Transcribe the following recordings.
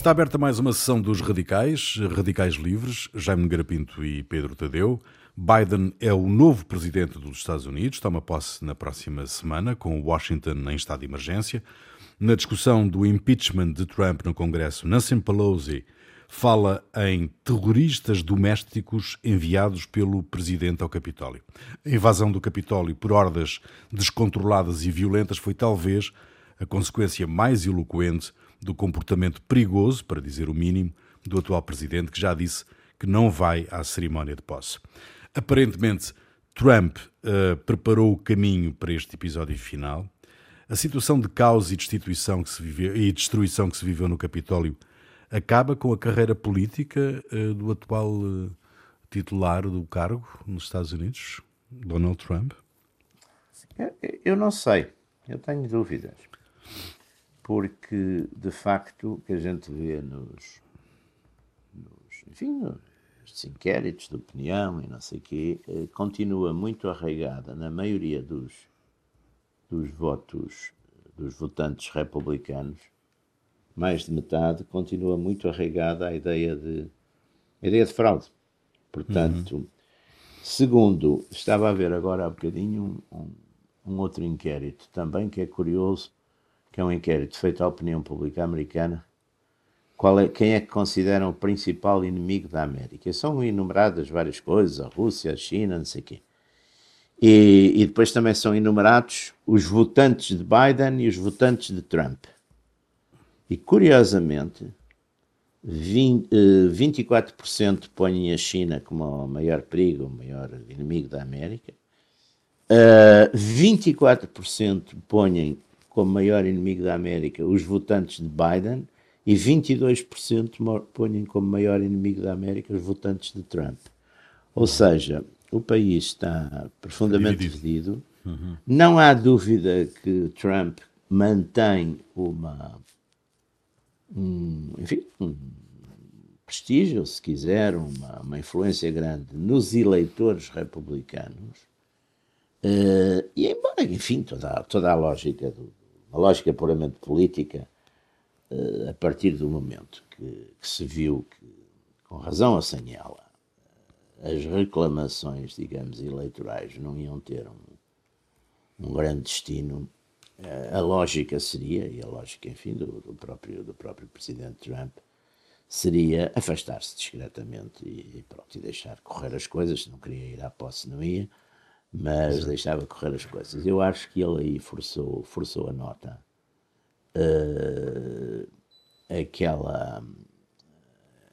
Está aberta mais uma sessão dos Radicais, Radicais Livres, Jaime Garapinto e Pedro Tadeu. Biden é o novo presidente dos Estados Unidos, toma posse na próxima semana, com Washington em estado de emergência. Na discussão do impeachment de Trump no Congresso, Nancy Pelosi fala em terroristas domésticos enviados pelo presidente ao Capitólio. A invasão do Capitólio por hordas descontroladas e violentas foi talvez a consequência mais eloquente do comportamento perigoso, para dizer o mínimo, do atual presidente, que já disse que não vai à cerimónia de posse. Aparentemente, Trump uh, preparou o caminho para este episódio final. A situação de caos e destituição que se viveu, e destruição que se viveu no Capitólio acaba com a carreira política uh, do atual uh, titular do cargo nos Estados Unidos, Donald Trump? Eu não sei, eu tenho dúvidas porque de facto o que a gente vê nos, nos enfim, nos inquéritos de opinião e não sei o quê, eh, continua muito arraigada na maioria dos, dos votos dos votantes republicanos, mais de metade, continua muito arraigada a ideia de, a ideia de fraude. Portanto, uhum. segundo, estava a ver agora há bocadinho um, um, um outro inquérito também que é curioso, que é um inquérito feito à opinião pública americana, é, quem é que consideram o principal inimigo da América. São enumeradas várias coisas, a Rússia, a China, não sei o quê. E, e, depois também são enumerados os votantes de Biden e os votantes de Trump. E curiosamente, 20, 24% eh, põem a China como o maior perigo, o maior inimigo da América, uh, eh, 24% põem como maior inimigo da América os votantes de Biden e 22% põem como maior inimigo da América os votantes de Trump. Ou seja, o país está profundamente dividido. Uhum. Não há dúvida que Trump mantém uma, um, enfim, um prestígio, se quiser, uma, uma influência grande nos eleitores republicanos. Uh, e embora, enfim, toda, toda a lógica do, uma lógica puramente política, uh, a partir do momento que, que, se viu que, com razão sem ela, as reclamações, digamos, eleitorais não iam ter um, um grande destino, uh, a lógica seria, e a lógica, enfim, do, do, próprio, do próprio presidente Trump, seria afastar-se discretamente e, e, pronto, e deixar correr as coisas, não queria ir à posse, não ia, mas deixava correr as coisas. Eu acho que ele aí forçou, forçou a nota. Uh, aquela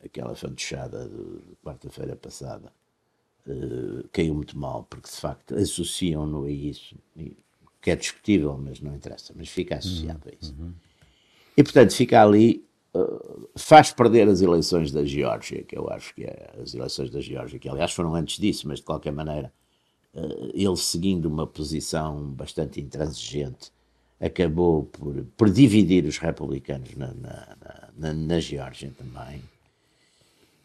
aquela fantochada de quarta-feira passada uh, caiu muito mal, porque de facto associam-no a isso, que é discutível, mas não interessa, mas fica associado uhum, a isso. Uhum. E portanto fica ali, uh, faz perder as eleições da Geórgia, que eu acho que é as eleições da Geórgia, que aliás foram antes disso, mas de qualquer maneira ele seguindo uma posição bastante intransigente, acabou por, por dividir os republicanos na, na, na, na Geórgia também.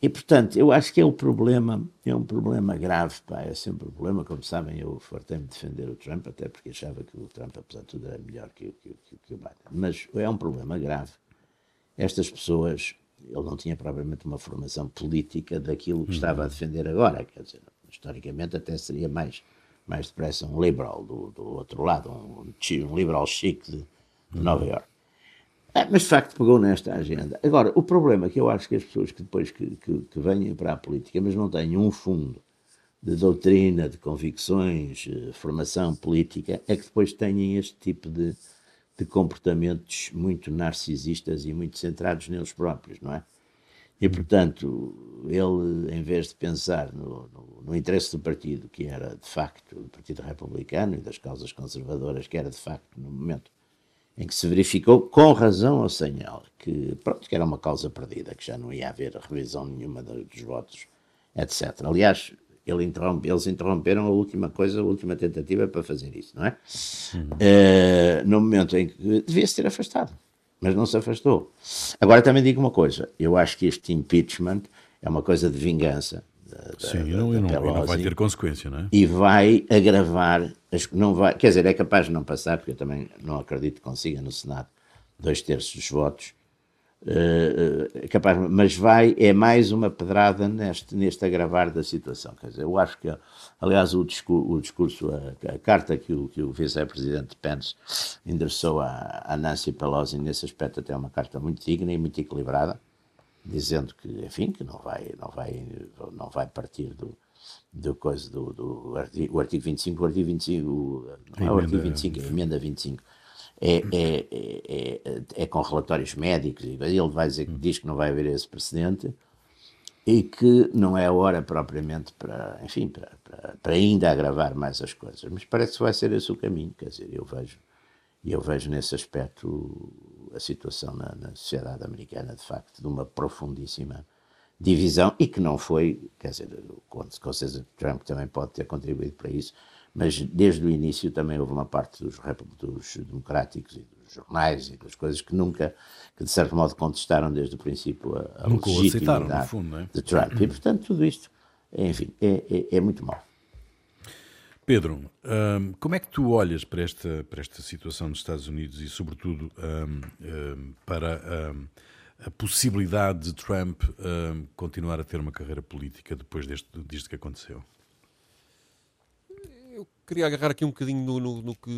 E, portanto, eu acho que é um problema, é um problema grave, pá, é sempre um problema. Como sabem, eu fartei-me defender o Trump, até porque achava que o Trump, apesar de tudo, era melhor que, que, que, que o Biden. Mas é um problema grave. Estas pessoas, ele não tinha propriamente uma formação política daquilo que uhum. estava a defender agora, quer dizer, historicamente até seria mais, mais depressa um liberal do, do outro lado, um, um liberal chique de, de uhum. Nova York. É, mas de facto pegou nesta agenda. Agora, o problema é que eu acho que as pessoas que depois que, que, que venham para a política, mas não têm um fundo de doutrina, de convicções, de eh, formação política, é que depois têm este tipo de, de comportamentos muito narcisistas e muito centrados neles próprios, não é? E, portanto, ele, em vez de pensar no, no, no, interesse do partido, que era de facto do Partido Republicano e das causas conservadoras, que era de facto no momento em que se verificou, com razão ou sem ela, que, pronto, que era uma causa perdida, que já não ia haver revisão nenhuma dos votos, etc. Aliás, ele interrompe, eles interromperam a última coisa, a última tentativa para fazer isso, não é? Uhum. Uh, no momento em que devia-se ter afastado mas não se afastou. Agora também digo uma coisa: eu acho que este impeachment é uma coisa de vingança. Da, Sim, da, não, da não, não, vai ter consequência, não é? E vai agravar, não vai, quer dizer, é capaz de não passar, porque eu também não acredito que consiga no Senado dois terços dos votos, Uh, capaz, mas vai, é mais uma pedrada neste, neste agravar da situação. Quer dizer, eu acho que, aliás, o discurso, o discurso a, a, carta que o, que o vice-presidente Pence endereçou à, à Nancy Pelosi, nesse aspecto, até é uma carta muito digna e muito equilibrada, dizendo que, enfim, que não vai, não vai, não vai partir do, do coisa do, do artigo, o artigo 25, o artigo 25, o, não é o artigo 25, é a emenda 25 é, é, é, é, com relatórios médicos, e ele vai dizer que diz que não vai haver esse precedente e que não é a hora propriamente para, enfim, para, para, para, ainda agravar mais as coisas. Mas parece que vai ser esse o caminho, quer dizer, eu vejo, eu vejo nesse aspecto a situação na, na sociedade americana, de facto, de uma profundíssima divisão e que não foi, quer dizer, com certeza Trump também pode ter contribuído para isso, mas desde o início também houve uma parte dos, dos democráticos e dos jornais e das coisas que nunca, que de certo modo contestaram desde o princípio a, a nunca legitimidade fundo, é? de Trump. E portanto tudo isto, enfim, é, é, é muito mau. Pedro, um, como é que tu olhas para esta, para esta situação nos Estados Unidos e, sobretudo, um, um, para a possibilidade de Trump continuar a ter uma carreira política depois deste, disto que aconteceu? Queria agarrar aqui um bocadinho no, no, no, que,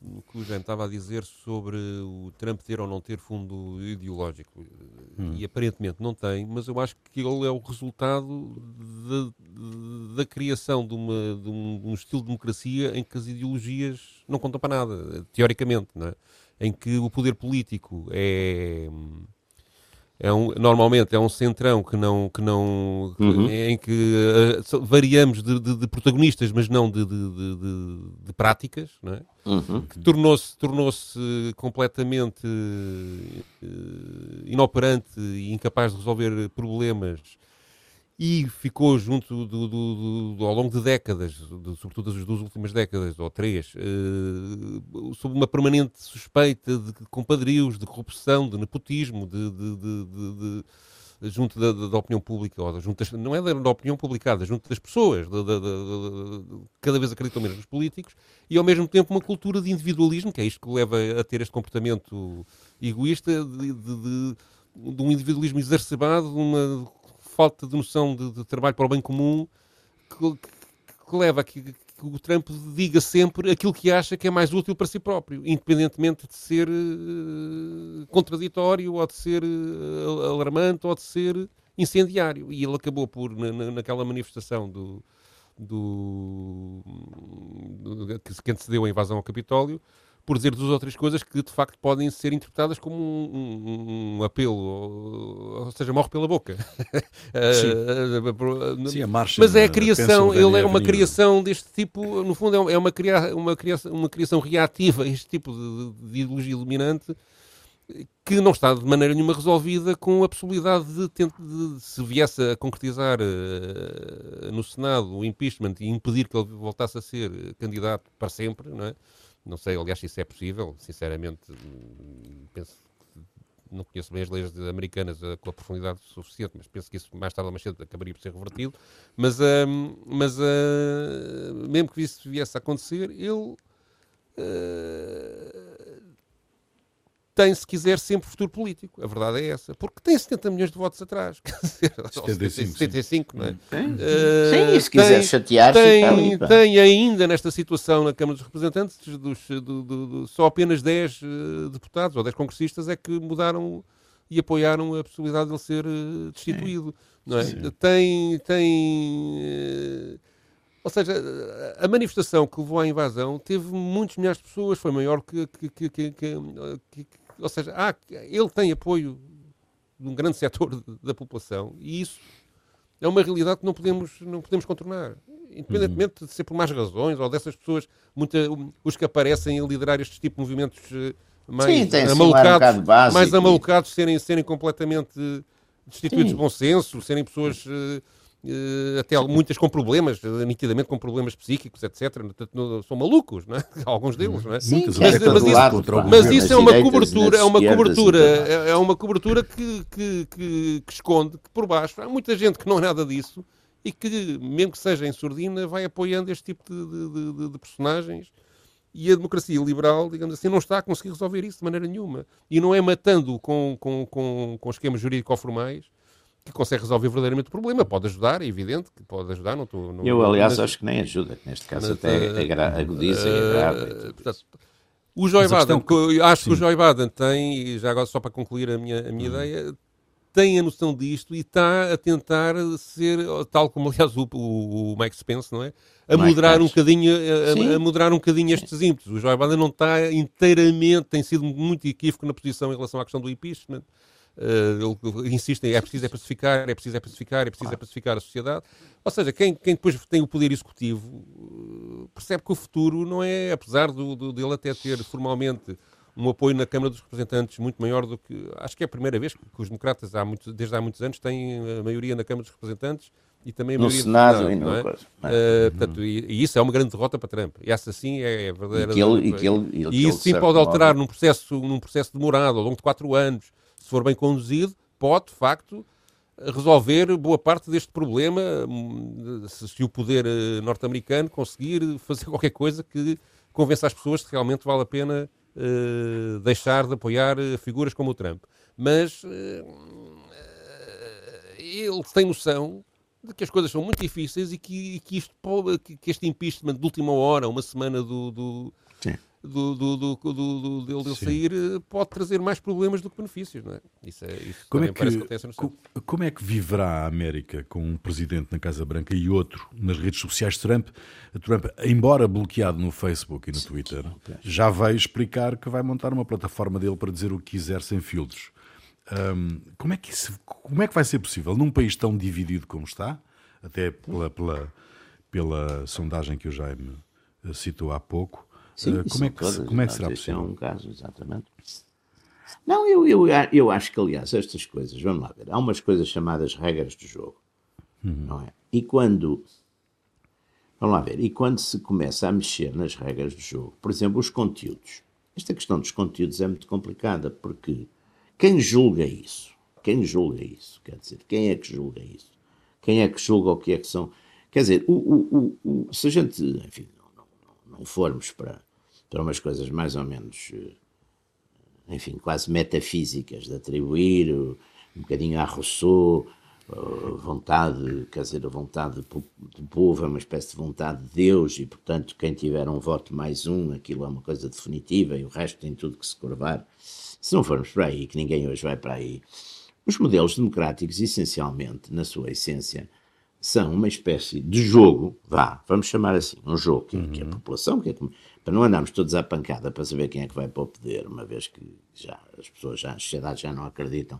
no que o Jean estava a dizer sobre o Trump ter ou não ter fundo ideológico. Hum. E aparentemente não tem, mas eu acho que ele é o resultado de, da criação de, uma, de um, um, estilo de democracia em que as ideologias não contam para nada, teoricamente, não é? em que o poder político é é um, normalmente é um centrão que não, que não uhum. em que uh, variamos de, de, de, protagonistas, mas não de, de práticas, não é? Uhum. que tornou-se tornou-se completamente uh, inoperante e incapaz de resolver problemas e ficou junto do, do, do, ao longo de décadas, de, sobretudo das duas últimas décadas, ou três, uh, sob uma permanente suspeita de compadrios, de corrupção, de nepotismo, de, de junto da, da, opinião pública, ou junto das, não é da, da, opinião publicada, junto das pessoas, da, cada vez acreditam menos nos políticos, e ao mesmo tempo uma cultura de individualismo, que é isto que leva a ter este comportamento egoísta, de, de, de um individualismo exacerbado, de uma falta de noção de, de trabalho para o bem comum que, que leva a que, que, o Trump diga sempre aquilo que acha que é mais útil para si próprio, independentemente de ser uh, contraditório ou de ser uh, alarmante ou de ser incendiário. E ele acabou por, na, naquela manifestação do, do, do, que antecedeu a invasão ao Capitólio, por dizer duas ou três coisas que de facto podem ser interpretadas como um, um, um apelo, ou, ou, seja, morre pela boca. Sim. Sim, a marcha. Mas é a criação, ele é uma criação deste tipo, no fundo é uma, cria, uma, criação, uma criação reativa a este tipo de, de ideologia iluminante que não está de maneira nenhuma resolvida com a possibilidade de, de, de se viesse a concretizar uh, no Senado o impeachment e impedir que ele voltasse a ser candidato para sempre, não é? Não sei, aliás, se isso é possível. Sinceramente, penso não conheço bem as leis americanas uh, com a profundidade suficiente, mas penso que isso mais tarde ou mais cedo acabaria por ser revertido. Mas, uh, mas uh, mesmo que isso viesse a acontecer, ele tem, se quiser, sempre futuro político. A verdade é essa. Porque tem 70 milhões de votos atrás. Quer dizer, 75, 75 não é? Sim, uh, sim se quiser tem, chatear, tem, ali, tem ainda nesta situação na Câmara dos Representantes, dos, do, do, do, só apenas 10 uh, eh, deputados ou 10 congressistas é que mudaram e apoiaram a possibilidade de ele ser uh, destituído. Não é? Tem. tem ou seja, a manifestação que levou à invasão teve muitos milhares de pessoas, foi maior que, que, que, que, que ou seja, há, ele tem apoio de um grande setor da população e isso é uma realidade que não podemos, não podemos contornar. Independentemente uhum. de ser por mais razões ou dessas pessoas, muita, os que aparecem a liderar estes tipos de movimentos eh, mais Sim, amalucados, um mais amalucados serem, serem completamente destituídos Sim. de bom senso, serem pessoas Uh, até muitas com problemas, uh, nitidamente com problemas psíquicos, etc. São malucos, não é? Alguns deles, não é? Sim, mas, mas, mas, isso, mas isso é uma cobertura, é uma cobertura, é, é uma cobertura que, que, que, que, esconde que por baixo há muita gente que não é nada disso e que, mesmo que seja em surdina, vai apoiando este tipo de, de, de, de personagens E a democracia liberal, digamos assim, não está a conseguir resolver isso de maneira nenhuma. E não é matando com, com, com, com esquemas jurídico-formais que consegue resolver verdadeiramente o problema. Pode ajudar, é evidente que pode ajudar. Não tô, não, Eu, aliás, mas, acho que nem ajuda, que neste caso mas, até uh, agudiza uh, e agrava. Portanto, o Joy Biden, questão... acho Sim. que o Joy Biden tem, e já agora só para concluir a minha, a minha hum. ideia, tem a noção disto e está a tentar ser, tal como aliás o, o, o Mike Spence, não é? A moderar um bocadinho, a, a, moderar um bocadinho estes ímpetos. O Joe Biden não está inteiramente, tem sido muito equívoco na posição em relação à questão do impeachment. Uh, ele insiste em é preciso é pacificar, é preciso é pacificar, é preciso é pacificar a sociedade. Ou seja, quem, quem depois tem o poder executivo uh, percebe que o futuro não é, apesar do, do, dele até ter formalmente um apoio na Câmara dos Representantes muito maior do que. Acho que é a primeira vez que os democratas, há muito, desde há muitos anos, têm a maioria na Câmara dos Representantes e também a no maioria Senado, Senado não é? Coisa, uh, portanto, e, e, isso é uma grande derrota para Trump. E essa sim é, verdadeira. E, que ele, e, que ele, e, e isso sim pode alterar num processo, num processo demorado, ao longo de quatro anos, for bem conduzido, pode, de facto, resolver boa parte deste problema hum, se, o poder eh, norte-americano conseguir fazer qualquer coisa que convença as pessoas que realmente vale a pena uh, deixar de apoiar uh, figuras como o Trump. Mas uh, ele tem noção de que as coisas são muito difíceis e que, que, isto, que este impeachment de última hora, uma semana do, do, do, do, do, do, do dele sair eh, pode trazer mais problemas do que benefícios, não é? Isso, é, isso como é que, que Como é que viverá a América com um presidente na Casa Branca e outro nas redes sociais? Trump, Trump embora bloqueado no Facebook e no Twitter, já veio explicar que vai montar uma plataforma dele para dizer o que quiser sem filtros. Um, como, é que isso, como é que vai ser possível num país tão dividido como está, até pela, pela, pela sondagem que o Jaime eh, citou há pouco, Sim, uh, como, é que, todas, como é que será possível? é um caso, exatamente. Não, eu, eu, eu acho que, aliás, estas coisas, vamos lá ver, há umas coisas chamadas regras do jogo, uhum. não é? E quando, vamos lá ver, e quando se começa a mexer nas regras do jogo, por exemplo, os conteúdos, esta questão dos conteúdos é muito complicada, porque quem julga isso? Quem julga isso? Quer dizer, quem é que julga isso? Quem é que julga o que é que são? Quer dizer, o, o, o, o se a gente, enfim, formos para, para umas coisas mais ou menos, eh, enfim, quase metafísicas, de atribuir um bocadinho a Rousseau vontade, quer dizer, a vontade do povo é uma espécie de vontade de Deus e, portanto, quem tiver um voto mais um, aquilo é uma coisa definitiva e o resto tem tudo que se curvar. Se não formos para aí, que ninguém hoje vai para aí, os modelos democráticos, essencialmente, na sua essência, são uma espécie de jogo, vá, vamos chamar assim, um jogo que, uhum. que a população, que é, para não andarmos todos à pancada para saber quem é que vai para o poder, uma vez que já as pessoas, já, a sociedade já não acreditam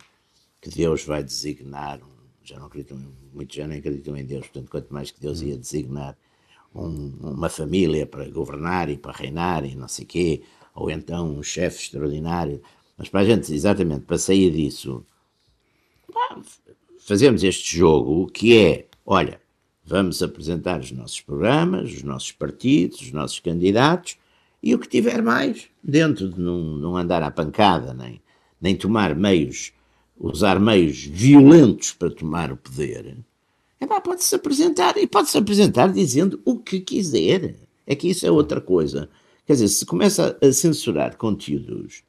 que Deus vai designar, já não acreditam, muitos já não acreditam em Deus, portanto, quanto mais que Deus uhum. ia designar um, uma família para governar e para reinar e não sei quê, ou então um chefe extraordinário, mas para a gente, exatamente, para sair disso, fazemos este jogo que é Olha, vamos apresentar os nossos programas, os nossos partidos, os nossos candidatos e o que tiver mais, dentro de não, não andar à pancada, nem, nem tomar meios, usar meios violentos para tomar o poder, é pode-se apresentar e pode-se apresentar dizendo o que quiser. É que isso é outra coisa. Quer dizer, se começa a censurar conteúdos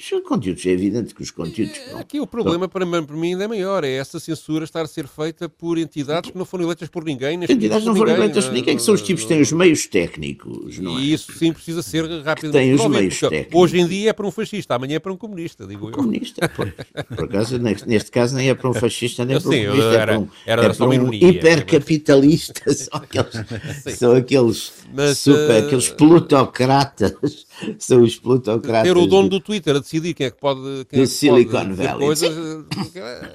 os conteúdos, é evidente que os conteúdos. Não, Aqui o problema para, para mim ainda é maior, é essa censura estar a ser feita por entidades que não foram eleitas por ninguém. Entidades não foram eleitas por ninguém, que são os tipos que têm os meios técnicos, não é? E isso sim precisa ser rápido. Tem os meios técnicos. Hoje em dia é para um fascista, amanhã é para um comunista, digo eu. Comunista, por, por acaso, neste caso nem é para um fascista, nem é para um comunista, era, é para um, era é para um hipercapitalista. Mas... São aqueles, são aqueles, mas, super, uh... aqueles plutocratas, são os plutocratas. Ter o dono do Twitter a decidir quem é que pode. Quem do é Silicon Valley. Coisas,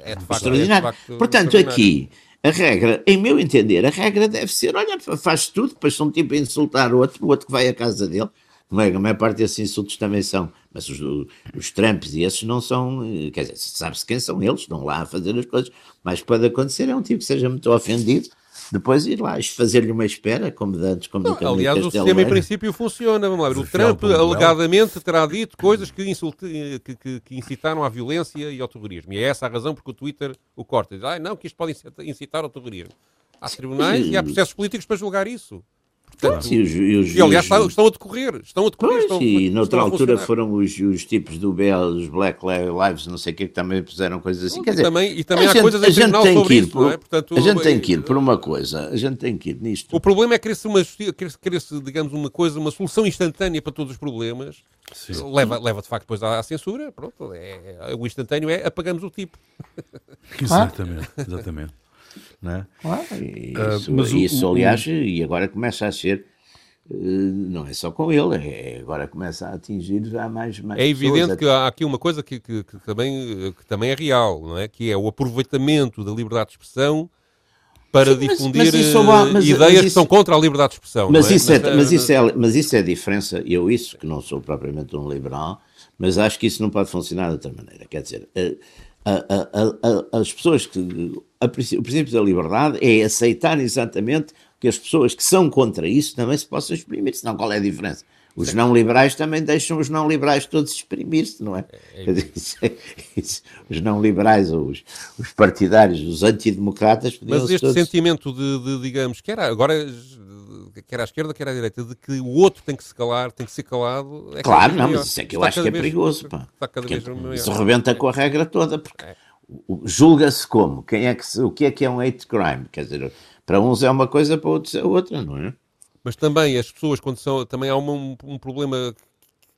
é de facto, extraordinário. É de facto Portanto, aqui, a regra, em meu entender, a regra deve ser: olha, faz tudo, depois são tipo a insultar o outro, o outro que vai à casa dele. Não é? A maior parte desses insultos também são, mas os, os Trumps e esses não são, quer dizer, sabe-se quem são eles, estão lá a fazer as coisas, mas pode acontecer é um tipo que seja muito ofendido depois ir lá fazer-lhe uma espera, como antes, como não, Aliás, o sistema em princípio funciona. Vamos lá ver. O Trump alegadamente terá dito coisas que, insulte, que, que, que, incitaram à violência e ao terrorismo. E é essa a razão porque o Twitter o corta. Diz, ah, não, que isto pode incitar ao terrorismo. Há tribunais e há processos políticos para julgar isso. Portanto, e, os, e, os, e, aliás, os, estão a decorrer. Estão a decorrer. Pois, estão, e noutra altura foram os, os tipos do BL, os Black Lives, não sei o que, que também puseram coisas assim. Quer dizer, e também, e também há gente, coisas em tribunal sobre isso, por, é? Portanto, a gente tem que ir por uma coisa, a gente tem que ir nisto. O problema é querer-se, uma, querer-se digamos, uma coisa, uma solução instantânea para todos os problemas. Leva, leva de facto depois à, à censura. Pronto, é, é, o instantâneo é apagamos o tipo. Exatamente, exatamente. Não é? Claro, isso, uh, mas isso o, aliás, o... e agora começa a ser eh, não é só com ele, é, agora começa a atingir já mais, mais É evidente que há aqui uma coisa que, que, que, também, que também é real, não é? Que é o aproveitamento da liberdade de expressão para Sim, difundir mas, mas eh, mas, ideias isso, que são contra a liberdade de expressão. Mas, é? Isso é, mas, isso é, mas isso é a diferença, eu isso que não sou propriamente um liberal, mas acho que isso não pode funcionar de outra maneira. Quer dizer, a, a, a, as pessoas que. O princípio da liberdade é aceitar exatamente que as pessoas que são contra isso também se possam exprimir, senão qual é a diferença? Os não liberais também deixam os não liberais todos exprimir-se, não é? é, é, é os não liberais, ou os, os partidários, os antidemocratas. Mas este todos... sentimento de, de, digamos, que era agora quer à esquerda, quer à direita, de que o outro tem que se calar, tem que ser calado. É claro, não, mas isso é que eu acho que é vez, perigoso. Pá. Está é, isso rebenta com a regra toda, porque é. Julga-se como? Quem é que o que é que é um hate crime? Quer dizer, para uns é uma coisa, para outros é outra, não é? Mas também as pessoas, quando são. Também há um, um problema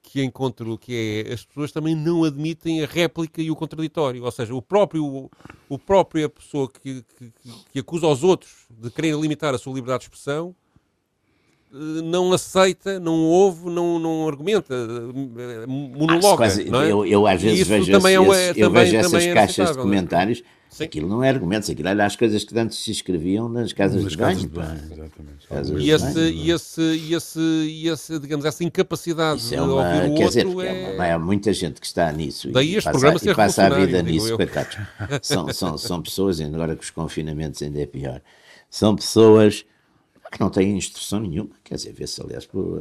que encontro que é as pessoas também não admitem a réplica e o contraditório. Ou seja, o próprio, o própria pessoa que, que, que acusa os outros de quererem limitar a sua liberdade de expressão não aceita, não ouve, não, não argumenta, eh, monologa. Ah, quase, é? eu, eu, às vezes vejo, esse, é, eu também, vejo essas é caixas de comentários Sim. Aquilo não é argumentos, aquilo era as coisas que antes se escreviam nas casas nas de banho. de banho exatamente. E, esse, e, esse, e, esse, e esse, digamos, essa incapacidade Isso é uma, de ouvir o quer outro dizer, é... é uma, há muita gente que está nisso Daí e, passa, e passa a vida nisso, coitados. São, são, são pessoas, ainda agora com os confinamentos ainda é pior, são pessoas que não têm instrução nenhuma, quer dizer, vê-se aliás por,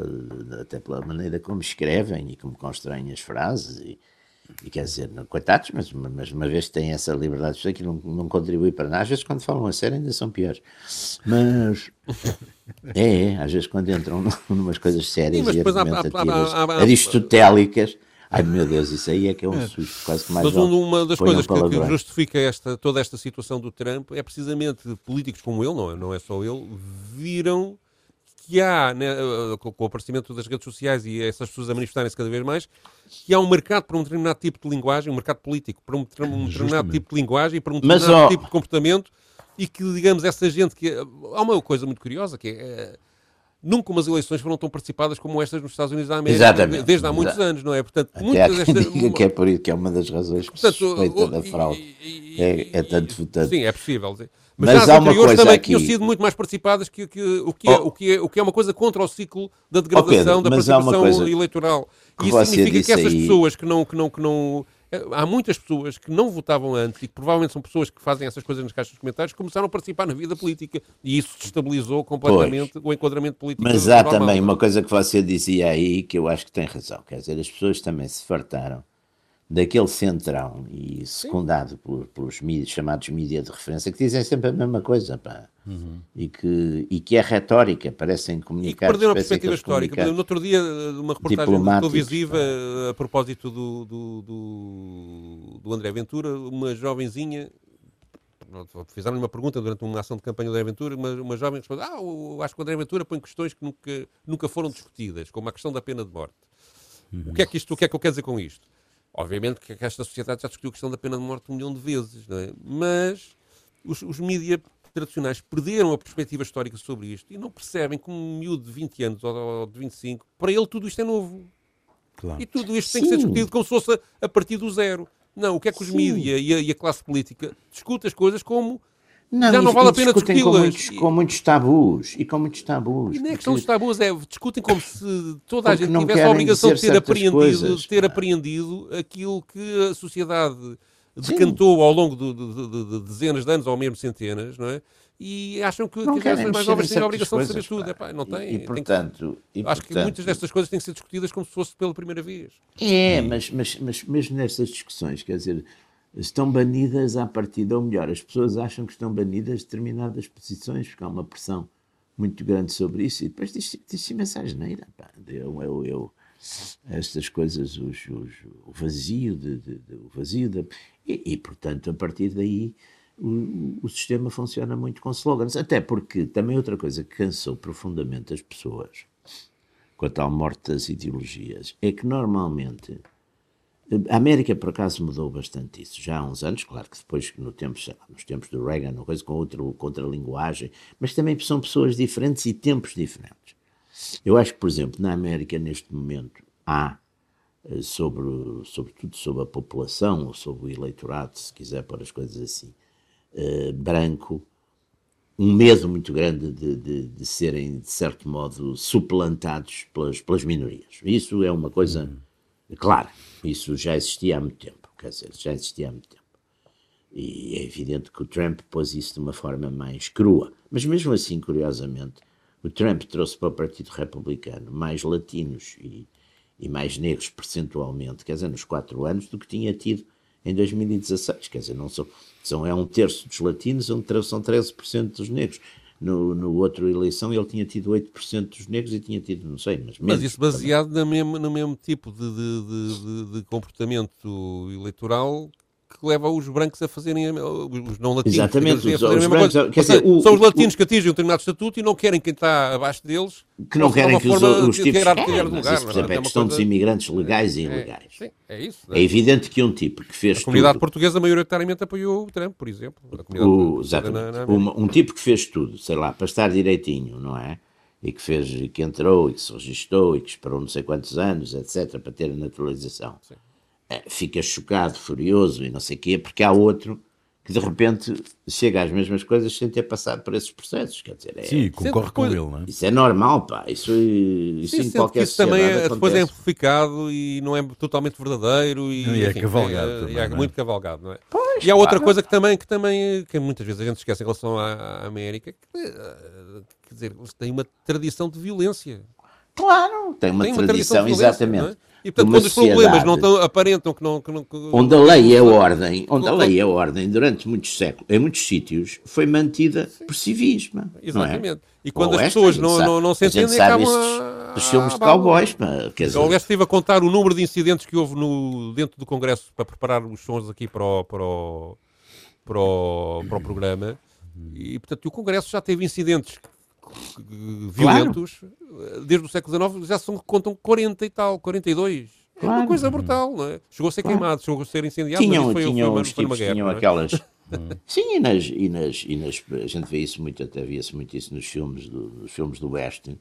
até pela maneira como escrevem e como constroem as frases e, e quer dizer, coitados, mas, mas uma vez que têm essa liberdade de que não, não contribui para nada, às vezes quando falam a sério ainda são piores. Mas é, é às vezes quando entram numas coisas sérias Sim, e argumentativas, aristotélicas, Ai meu Deus, isso aí é que é um é. susto, quase que mais Mas uma das coisas que, que, justifica esta, toda esta situação do Trump é precisamente políticos como ele, não é, não é só ele, viram que há, né, eh, com o aparecimento das redes sociais e essas pessoas a manifestarem-se cada vez mais, que há um mercado para um determinado tipo de linguagem, um mercado político para um, determinado Justamente. tipo de linguagem, para um determinado Mas, oh... tipo de comportamento, e que, digamos, essa gente que... Há uma coisa muito curiosa, que é... nunca umas eleições foram tão participadas como estas nos Estados Unidos da América, Exatamente. desde há muitos anos, não é? Portanto, Até muitas destas... diga que é por isso que é uma das razões que Portanto, suspeita da fraude. E, e, é, é tanto votante. Sim, é possível. Mas, Mas há uma coisa também aqui... tinham sido muito mais participadas que, que, o, que é, oh. o, que é, o que é uma coisa contra o ciclo da degradação oh, Pedro, da participação eleitoral. E isso significa que essas aí... pessoas que não, que não, que não há muitas pessoas que não votavam antes e que provavelmente são pessoas que fazem essas coisas nas caixas de comentários que começaram a participar na vida política e isso destabilizou completamente pois. o enquadramento político. Mas há também uma coisa que você dizia aí que eu acho que tem razão, quer dizer, as pessoas também se fartaram daquele centrão e secundado por, pelos mídias, chamados mídias de referência, que dizem sempre a mesma coisa, pá. Uhum. E, que, e que é retórica, parecem comunicar. E perderam a perspectiva histórica. No outro dia, uma reportagem televisiva a propósito do, do, do, do André Ventura, uma jovenzinha fizeram-lhe uma pergunta durante uma ação de campanha do André Ventura, uma, uma jovem respondeu, ah, eu acho que o André Ventura põe questões que nunca, nunca foram discutidas, como a questão da pena de morte. Uhum. O, que é que isto, o que é que eu quero dizer com isto? Obviamente que esta sociedade já discutiu a questão da pena de morte um milhão de vezes, é? mas os, os mídias tradicionais perderam a perspectiva histórica sobre isto e não percebem que um miúdo de 20 anos ou de 25, para ele tudo isto é novo. Claro. E tudo isto Sim. tem que ser discutido como se fosse a, a partir do zero. Não, o que é que os mídias e, e, a classe política discutem as coisas como não, já não vale a pena discuti-las. Com muitos, com muitos tabus. E com muitos tabus. E nem é questão dos tabus, é discutem como se toda a gente tivesse a obrigação de ter, apreendido, de ter apreendido aquilo que a sociedade decantou Sim. ao longo de, de, de, de, dezenas de anos ou mesmo centenas, não é? E acham que, que as mais novas têm a obrigação coisas, de saber tudo. Epá, não tem. E, e portanto, que, e, acho portanto, que muitas destas coisas têm que ser discutidas como se fosse pela primeira vez. É, mas, mas, mas mesmo nestas discussões, quer dizer, estão banidas à partida, ou melhor, as pessoas acham que estão banidas determinadas posições, porque há uma pressão muito grande sobre isso e depois disse imensa asneira. Eu, eu, eu, estas coisas, os, os, o vazio, de, de, de o vazio de, e, e, portanto, a partir daí o, o, sistema funciona muito com slogans. Até porque também outra coisa que cansou profundamente as pessoas com a tal morte das ideologias é que normalmente a América, por acaso, mudou bastante isso. Já há uns anos, claro que depois, no tempo, nos tempos do Reagan, uma coisa com, outro, com outra linguagem, mas também são pessoas diferentes e tempos diferentes. Eu acho que, por exemplo, na América, neste momento, há, eh, sobre, sobretudo sobre a população, ou sobre o eleitorado, se quiser pôr as coisas assim, eh, branco, um medo muito grande de, de, de, serem, de certo modo, suplantados pelas, pelas minorias. Isso é uma coisa uhum. Clara. Isso já existia há muito tempo. Quer dizer, já existia há muito tempo. E é evidente que o Trump pôs isso de uma forma mais crua. Mas mesmo assim, curiosamente, o Trump trouxe para o Partido Republicano mais latinos e, e mais negros percentualmente, quer dizer, nos quatro anos, do que tinha tido em 2016. Quer dizer, não são, são, é um terço dos latinos, são 13% dos negros. No, no outro eleição ele tinha tido 8% dos negros e tinha tido, não sei, mas Mas isso baseado no mesmo, no mesmo tipo de, de, de, de comportamento eleitoral que leva os brancos a fazerem os não latinos Exatamente, os, os brancos, quer dizer, o, são os latinos o, que atingem um determinado estatuto e não querem quem está abaixo deles que não querem que os, os tipos querem, é, lugar, isso, por exemplo, é, é questão coisa... dos imigrantes legais e ilegais. É, sim, é isso. É, é evidente que um tipo que fez a comunidade tudo, portuguesa maioritariamente apoiou o Trump, por exemplo. O, exatamente. Na, na um, um tipo que fez tudo, sei lá, para estar direitinho, não é? e que fez, que entrou e que se registou e que esperou não sei quantos anos, etc, para ter a naturalização. Sim. É, fica chocado, furioso e não sei o quê, porque há outro que de repente chega às mesmas coisas sem ter passado por esses processos. Quer dizer, é, Sim, concorre com ele, não é? Isso é normal, pá. Isso, isso Sim, em qualquer isso também é, depois é amplificado e não é totalmente verdadeiro e, e é cavalgado. É, também, é, é muito cavalgado, não é? Pois, e há outra coisa que também, que também que muitas vezes a gente esquece em relação à, à América, que, eh, quer dizer, eles têm uma tradição de violência. Claro, tem uma, tem uma tradição, tradição exatamente. E portanto, quando os problemas não tão, aparentam que não, que não que... Onde a lei é a ordem, onde a lei é a ordem, durante muitos séculos, em muitos sítios, foi mantida Sim. por civis. É? Exatamente. É? E quando Ou as pessoas não, não, não se entendem, acabam a... dos filmes de cowboys. Quer dizer... aliás, estive a contar o número de incidentes que houve no, dentro do Congresso para preparar os sons aqui para o, para o, para o, para o programa. E, portanto, o Congresso já teve incidentes violentos, claro. desde o século XIX, já são, contam 40 e tal, 42. Claro. É uma coisa brutal, não é? Chegou a ser claro. queimado, chegou a ser incendiado, tinham, mas foi, tinham, foi, os foi uma guerra. Tinham é? aquelas... Sim, e nas, e, nas, e nas, a gente vê isso muito, até via-se muito isso nos filmes do, nos filmes do Oeste,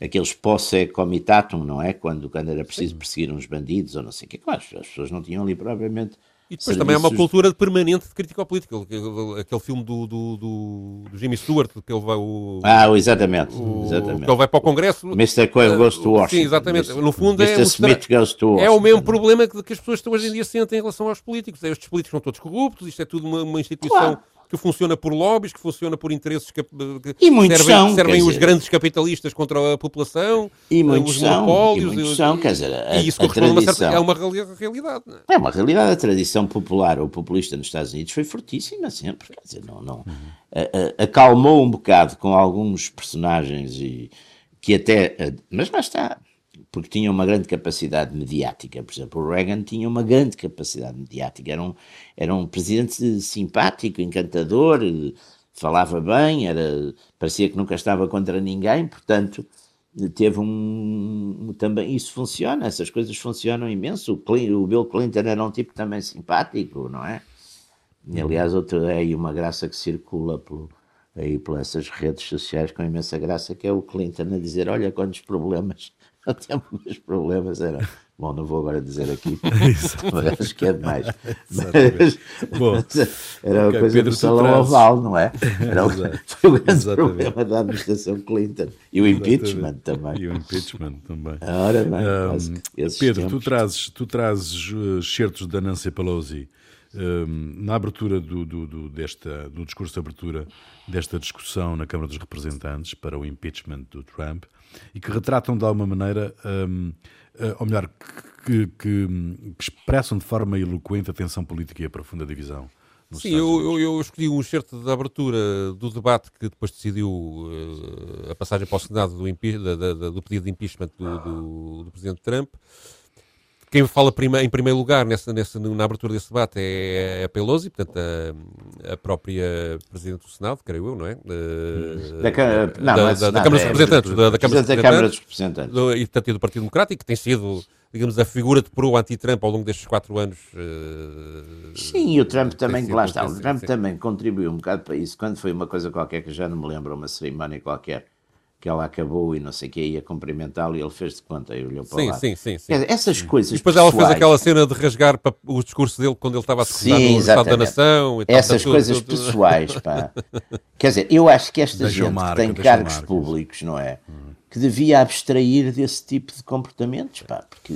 aqueles posse comitatum, não é? Quando, quando era preciso perseguir uns bandidos ou não sei o que. Claro, as pessoas não tinham ali propriamente e depois também é uma cultura permanente de crítica política. Aquele, filme do, do, do, do, Jimmy Stewart, que ele vai. O, ah, exatamente. O, exatamente. Que ele vai para o Congresso. Mr. Quayle goes to Washington. Sim, exatamente. No fundo Mr. é. Smith goes to Washington. É o mesmo problema que, que as pessoas hoje em dia sentem em relação aos políticos. É, estes políticos são todos corruptos, isto é tudo uma, uma instituição. Claro que funciona por lobbies, que funciona por interesses que, que e muitos servem, são, servem os dizer, grandes capitalistas contra a população, e muitos os são, monopólios. E muitos são, quer dizer, a, e isso a tradição, uma certa, é uma realidade. É? é uma realidade. A tradição popular ou populista nos Estados Unidos foi fortíssima sempre. Quer dizer, não, não, a, a, acalmou um bocado com alguns personagens e que até. Mas lá está porque tinha uma grande capacidade mediática. Por exemplo, o Reagan tinha uma grande capacidade mediática. Era um, era um presidente simpático, encantador, falava bem, era, parecia que nunca estava contra ninguém, portanto, teve um. Também isso funciona, essas coisas funcionam imenso. O, Clinton, o Bill Clinton era um tipo também simpático, não é? E, aliás, outro, é aí uma graça que circula pelo, aí por essas redes sociais com imensa graça, que é o Clinton a dizer: Olha quantos problemas tinha muitos problemas, era. Bom, não vou agora dizer aqui, acho que é demais. Mas, Bom, era okay, coisa Pedro, do salão trazes... oval, não é? Era o, foi o grande Exatamente. problema da administração Clinton. E o impeachment também. E o impeachment também. Ora, bem, um, Pedro, tu trazes, tu trazes uh, certos da Nancy Pelosi um, na abertura do, do, do, desta, do discurso de abertura desta discussão na Câmara dos Representantes para o impeachment do Trump e que retratam de alguma maneira, um, ou melhor, que, que, que, expressam de forma eloquente a tensão política e a profunda divisão Sim, eu, eu, eu, escolhi um excerto de abertura do debate que depois decidiu uh, a passagem para o Senado do, da, da, do pedido de impeachment do, do, do Presidente Trump. Quem fala prima, em primeiro lugar nessa, nessa, na abertura desse debate é a Pelosi, portanto, a, a própria Presidente do Senado, creio eu, não é? Uh, da, não, da, Câmara dos é Representantes. Da, da Câmara dos Representantes. Do, e, portanto, do Partido Democrático, que tem sido digamos, a figura de pro anti-Trump ao longo destes quatro anos. Uh, sim, e o Trump também, lá está, o Trump sim. também contribuiu um bocado para isso, quando foi uma coisa qualquer que já não me lembro, uma cerimónia qualquer, que ela acabou e não sei o que, ia cumprimentá-lo e ele fez de conta e olhou para sim, lá. Sim, sim, sim. Essas coisas E depois pessoais, ela fez aquela cena de rasgar o discurso dele quando ele estava a discursar no Estado da Nação. E tal, essas tudo, coisas tudo, pessoais, pá. Quer dizer, eu acho que esta gente marca, que tem cargos marca. públicos, não é? Hum. Que devia abstrair desse tipo de comportamentos, pá, porque,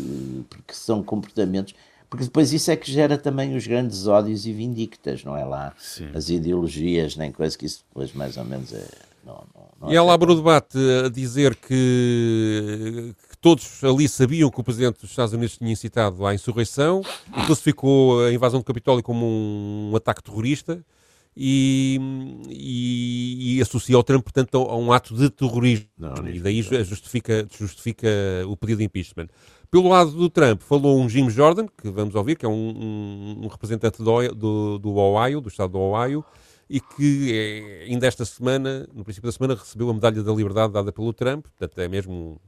porque são comportamentos porque depois isso é que gera também os grandes ódios e vindictas, não é lá? Sim. As ideologias, nem coisa que isso depois mais ou menos é. Não, não, não e ela abre o debate a dizer que, que, todos ali sabiam que o presidente dos Estados Unidos tinha incitado à insurreição, classificou a invasão do Capitólio como um, um ataque terrorista e, e, e, associa o Trump, portanto, a um ato de terrorismo. E daí justifica, justifica o pedido de impeachment. Pelo lado do Trump, falou um Jim Jordan, que vamos ouvir, que é um, um, um representante do, do, do Ohio, do estado do Ohio, e que é, ainda esta semana, no princípio da semana, recebeu a medalha da liberdade dada pelo Trump, portanto é mesmo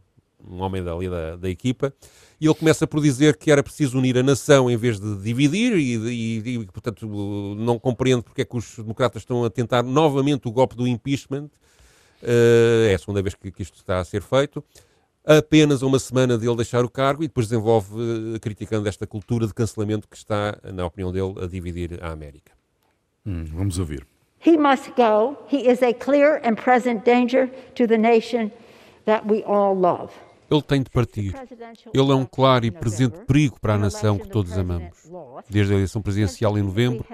um, homem dali da, da equipa, e ele começa por dizer que era preciso unir a nação em vez de dividir, e, e, e portanto não compreende porque é que os democratas estão a tentar novamente o golpe do impeachment, uh, é a segunda vez que, que isto está a ser feito, apenas uma semana dele deixar o cargo e depois desenvolve uh, criticando esta cultura de cancelamento que está, na opinião dele, a dividir a América. Hum, vamos ouvir. He must go. He is a clear and present danger to the nation that we all love. Ele tem de partir. Ele é um claro e presente perigo para a nação que todos amamos. Desde a eleição presidencial em novembro,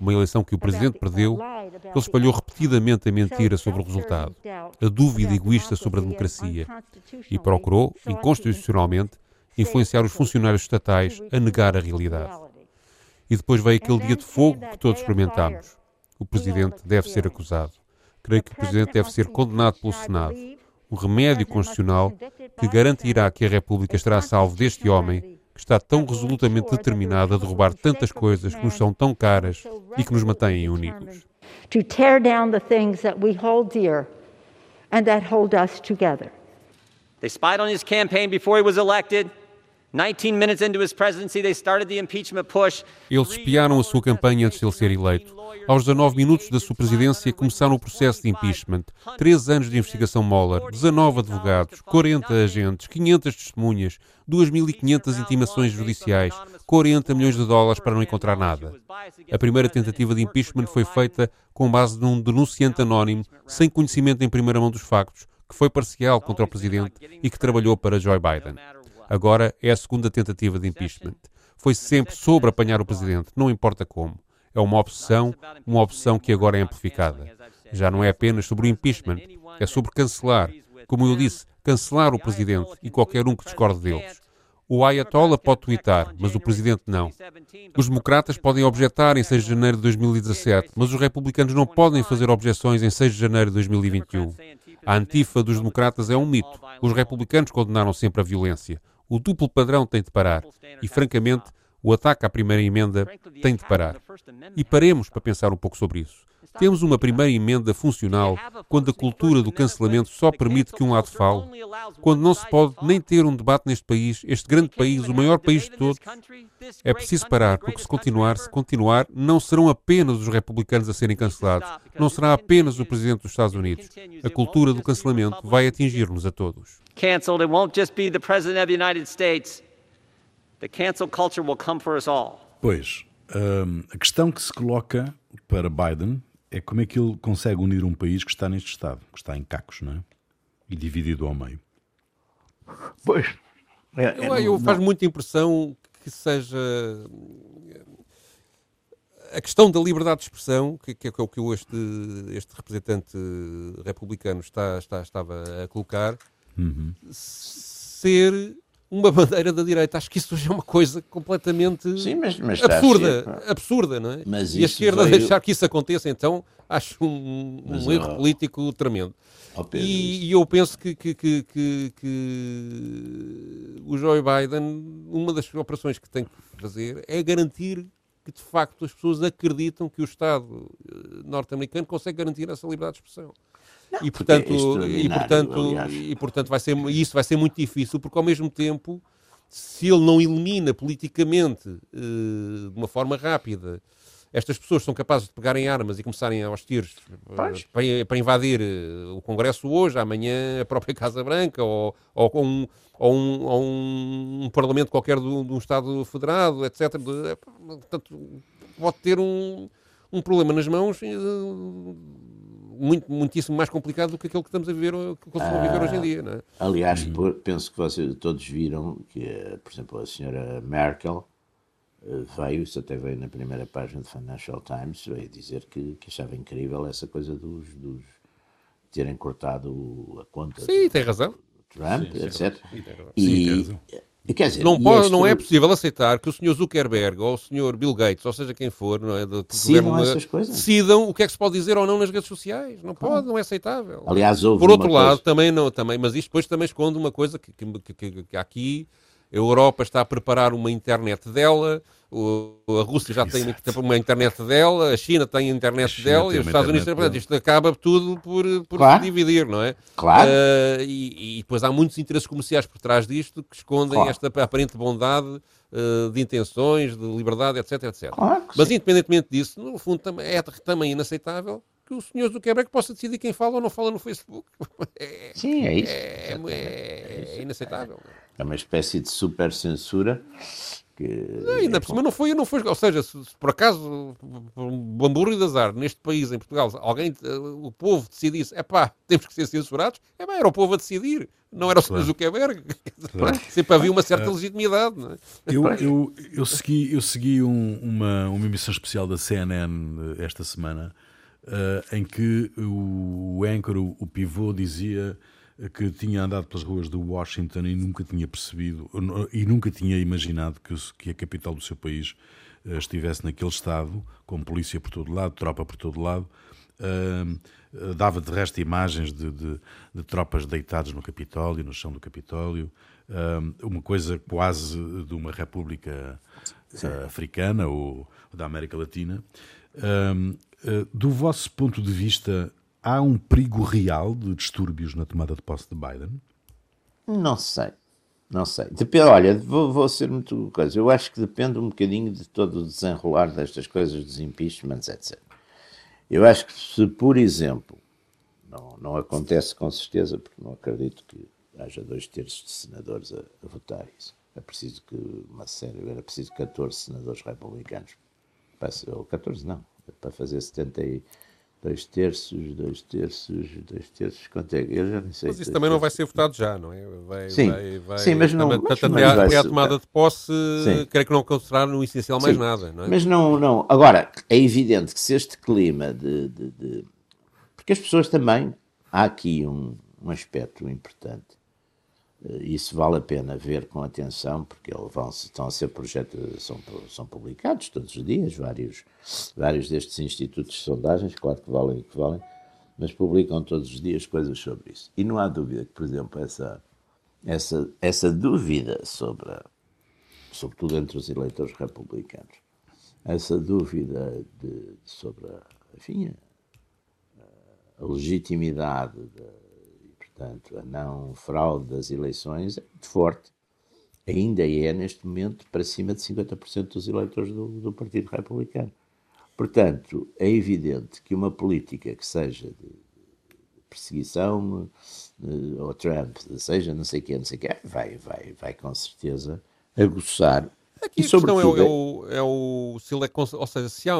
uma eleição que o presidente perdeu, ele espalhou repetidamente a mentira sobre o resultado, a dúvida egoísta sobre a democracia e procurou, inconstitucionalmente, influenciar os funcionários estatais a negar a realidade. E depois veio aquele dia de fogo que todos experimentámos. O presidente deve ser acusado. Creio que o presidente deve ser condenado pelo Senado. O remédio constitucional que garantirá que a República estará salvo deste homem que está tão resolutamente determinado a derrubar tantas coisas que nos são tão caras e que nos mantêm unidos. To tear down the things that we hold dear and that hold us together. They spied on his campaign before he was elected. 19 minutes into his presidency, they started the impeachment push. Eles espiaram a sua campanha antes de ele ser eleito. Aos 19 minutos da sua presidência, começaram o processo de impeachment. Três anos de investigação Mueller, 19 advogados, 40 agentes, 500 testemunhas, 2.500 intimações judiciais, 40 milhões de dólares para não encontrar nada. A primeira tentativa de impeachment foi feita com base num denunciante anónimo, sem conhecimento em primeira mão dos factos, que foi parcial contra o presidente e que trabalhou para Joe Biden. Agora é a segunda tentativa de impeachment. Foi sempre sobre apanhar o presidente, não importa como. É uma obsessão, uma obsessão que agora é amplificada. Já não é apenas sobre o impeachment, é sobre cancelar, como eu disse, cancelar o presidente e qualquer um que discorde deles. O Ayatollah pode twittar, mas o presidente não. Os democratas podem objetar em 6 de janeiro de 2017, mas os republicanos não podem fazer objeções em 6 de janeiro de 2021. A antifa dos democratas é um mito. Os republicanos condenaram sempre a violência. O duplo padrão tem de parar. E, francamente, o ataque à primeira emenda tem de parar. E paremos para pensar um pouco sobre isso. Temos uma primeira emenda funcional quando a cultura do cancelamento só permite que um lado fale, quando não se pode nem ter um debate neste país, este grande país, o maior país de todos. É preciso parar, porque se continuar, se continuar, não serão apenas os republicanos a serem cancelados, não será apenas o presidente dos Estados Unidos. A cultura do cancelamento vai atingir-nos a todos. Cancelled, it won't just be the president of the United States. The cancel culture will come for us all. Pois, um, a questão que se coloca para Biden é como é que ele consegue unir um país que está neste estado, que está em cacos, não é? E dividido ao meio. Pois. É, é, eu, eu faz muita impressão que seja a questão da liberdade de expressão, que, que é o que este, este representante republicano está, está, estava a colocar, uhum. ser uma bandeira da direita. Acho que isso é uma coisa completamente Sim, mas, mas absurda, ser, absurda, não é? Mas e a esquerda veio... deixar que isso aconteça, então, acho um, um erro político tremendo. Oh, e, e, eu penso que, que, que, que, o Joe Biden, uma das operações que tem que fazer é garantir que, de facto, as pessoas acreditam que o Estado eh, norte-americano consegue garantir essa liberdade de expressão. E portanto, é e, portanto, e portanto vai ser, isso vai ser muito difícil, porque ao mesmo tempo, se ele não elimina politicamente uh, de uma forma rápida estas pessoas são capazes de pegarem armas e começarem aos tiros uh, para, para, invadir uh, o Congresso hoje, amanhã a própria Casa Branca ou, ou, um, ou, um, ou um, Parlamento qualquer de um Estado federado, etc. Portanto, pode ter um, um problema nas mãos muito, muitíssimo mais complicado do que aquele que estamos a viver, que estamos a viver hoje em dia. Não é? Aliás, uhum. penso que vocês todos viram que, por exemplo, a senhora Merkel eh, veio, isso até veio na primeira página do Financial Times, veio dizer que, que achava incrível essa coisa dos, dos terem cortado a conta. Sim, do, tem razão. Trump, sim, etc. Sim, e, sim, dizer, não, pode, não é possível aceitar que o Sr. Zuckerberg ou o Sr. Bill Gates, ou seja quem for, não é, de, decidam, uma, essas coisas. decidam o que é que se pode dizer ou não nas redes sociais. Não pode, não é aceitável. Aliás, Por outro lado, coisa... também não, também, mas isto depois também esconde uma coisa que, que, que, que aqui a Europa está a preparar uma internet dela, a Rússia já tem uma internet dela, a China tem a internet China dela e os Estados Unidos. Portanto, isto acaba tudo por, por claro. dividir, não é? Claro. Uh, e, e, depois há muitos interesses comerciais por trás disto que escondem claro. esta aparente bondade uh, de intenções, de liberdade, etc. etc. Claro Mas, independentemente disso, no fundo é também inaceitável que o senhor Zuckerberg possa decidir quem fala ou não fala no Facebook. É, Sim, é isso. É, é, é inaceitável. É uma espécie de super censura que. Não, ainda é por cima não foi, não foi. Ou seja, se, se por acaso, um bamburro e de azar, neste país, em Portugal, alguém, uh, o povo decidisse, é pá, temos que ser censurados, é pá, era o povo a decidir, não era o Sr. Zuckerberg. Claro. Sempre havia uma certa legitimidade. Não é? eu, eu, eu segui, eu segui um, uma, uma emissão especial da CNN eh, esta semana. Uh, em que o, o anchor, o, o pivô, dizia que tinha andado pelas ruas de Washington e nunca tinha percebido e nunca tinha imaginado que, que a capital do seu país uh, estivesse naquele estado, com polícia por todo lado, tropa por todo lado. Uh, dava de resto imagens de, de, de, tropas deitadas no Capitólio, no chão do Capitólio, uh, uma coisa quase de uma república africana ou da América Latina. do vosso ponto de vista, há um perigo real de distúrbios na tomada de posse de Biden? Não sei. Não sei. Depende, olha, vou, vou ser muito coisa. Eu acho que depende um bocadinho de todo o desenrolar destas coisas, dos impeachments, etc. Eu acho que se, por exemplo, não, não acontece com certeza, porque não acredito que haja dois terços de senadores a, a votar isso. É preciso que uma série, era preciso 14 senadores republicanos. Ou 14 não, para fazer 70 e dois terços, dois terços, dois terços, quanto é? Eu já não sei. Mas isso também não vai ser votado já, não é? Vai, sim, vai, vai, sim, mas não. Mas, mas até a, a tomada de posse, sim. creio que não acontecerá no essencial mais sim, nada, não é? Mas não, não. Agora, é evidente que se este clima de, de, de... Porque as pessoas também. Há aqui um, um aspecto importante isso vale a pena ver com atenção, porque vão, estão a ser projetos, são, são publicados todos os dias, vários, vários destes institutos de sondagens, claro que valem que valem, mas publicam todos os dias coisas sobre isso. E não há dúvida que, por exemplo, essa, essa, essa dúvida sobre, a, sobretudo entre os eleitores republicanos, essa dúvida de, sobre a, enfim, a, legitimidade Portanto, a não fraude das eleições é muito forte. Ainda é, neste momento, para cima de 50% dos eleitores do, do, Partido Republicano. Portanto, é evidente que uma política que seja de perseguição ou Trump, seja não sei o quê, não sei o quê, vai, vai, vai com certeza aguçar. Aqui e a questão é, o, é, o, é o se ele é, ou seja, se há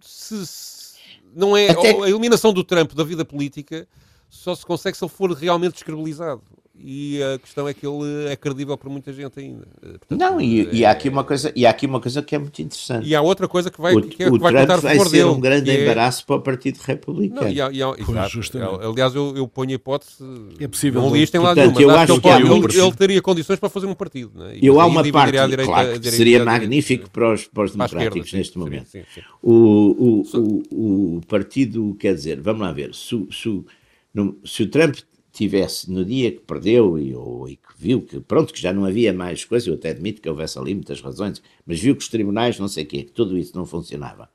se, se não é a eliminação do Trump da vida política só se consegue se ele for realmente descredibilizado. e a questão é que ele é credível para muita gente ainda. Portanto, não, e, é, e, há aqui uma coisa, e há aqui uma coisa que é muito interessante. E há outra coisa que vai, o, que, é, o que vai Trump vai ser dele. um grande é... embaraço para o Partido Republicano. Não, e há, e há, exato. Aliás, eu, eu ponho a hipótese. É possível. Não li isto em lado Portanto, nenhum, eu acho que ele, que há ele, ele teria condições para fazer um partido. Não é? E Eu há uma parte, a direita- claro, direita- seria direita- magnífico para os, para os para esquerda, democráticos sim, neste sim, momento. sim, sim. O, o, o, o partido, quer dizer, vamos lá ver, se, o- se, o- no- se o Trump tivesse, no dia que perdeu e, ou, e que viu que, pronto, que já não havia mais coisa, eu até admito que houvesse ali muitas razões, mas viu que os tribunais, não sei o quê, que tudo isso não funcionava,